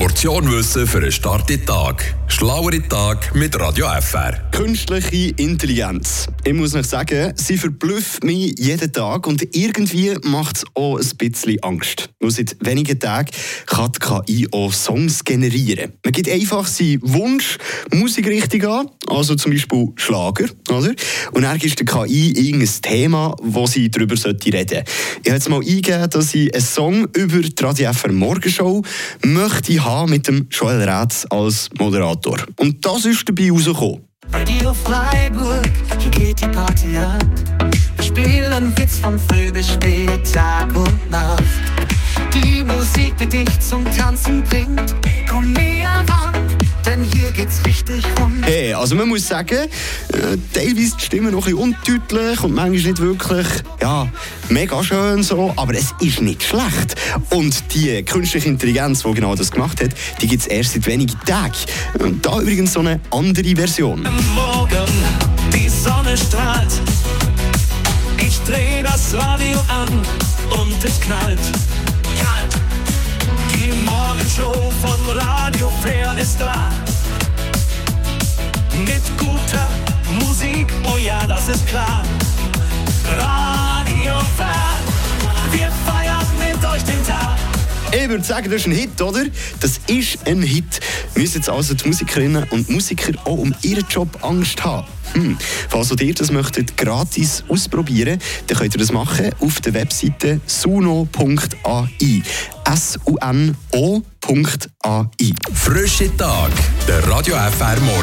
Portion Wissen für einen starken Tag. Schlauere Tag mit Radio FR. Künstliche Intelligenz. Ich muss noch sagen, sie verblüfft mich jeden Tag und irgendwie macht es auch ein bisschen Angst. Nur seit wenigen Tagen kann die KI auch Songs generieren. Man gibt einfach seinen Wunsch, Musikrichtung an, also zum Beispiel Schlager, oder? Und dann gibt der KI irgendein Thema, wo sie darüber reden sollte. Ich habe jetzt mal eingegeben, dass ich einen Song über die Radio FR Morgenshow möchte haben mit dem Joel Rätz als Moderator. Und das ist dabei rausgekommen. Radio Freiburg, hier geht die Party ab. Wir spielen Witz von früh bis spät, Tag und Nacht. Die Musik, die dich zum Tanzen bringt, komm näher ran, denn hier geht's richtig Hey, also man muss sagen, äh, teilweise die Stimme noch ein bisschen undeutlich und manchmal nicht wirklich, ja, mega schön so, aber es ist nicht schlecht. Und die künstliche Intelligenz, die genau das gemacht hat, die gibt es erst seit wenigen Tagen. Und da übrigens so eine andere Version. Morgen, die Sonne strahlt. Ich dreh das Radio an und es knallt. Die Morgenshow von Radio Fair ist da. Oh ja, das ist klar. Radio Fair, wir feiern mit euch den Tag. Ich würde sagen, das ist ein Hit, oder? Das ist ein Hit. Müssen jetzt also die Musikerinnen und Musiker auch um ihren Job Angst haben? Hm. Falls ihr das möchtet gratis ausprobieren, dann könnt ihr das machen auf der Webseite suno.ai. S-U-N-O.ai. Frische Tag. Der Radio FR Morgen.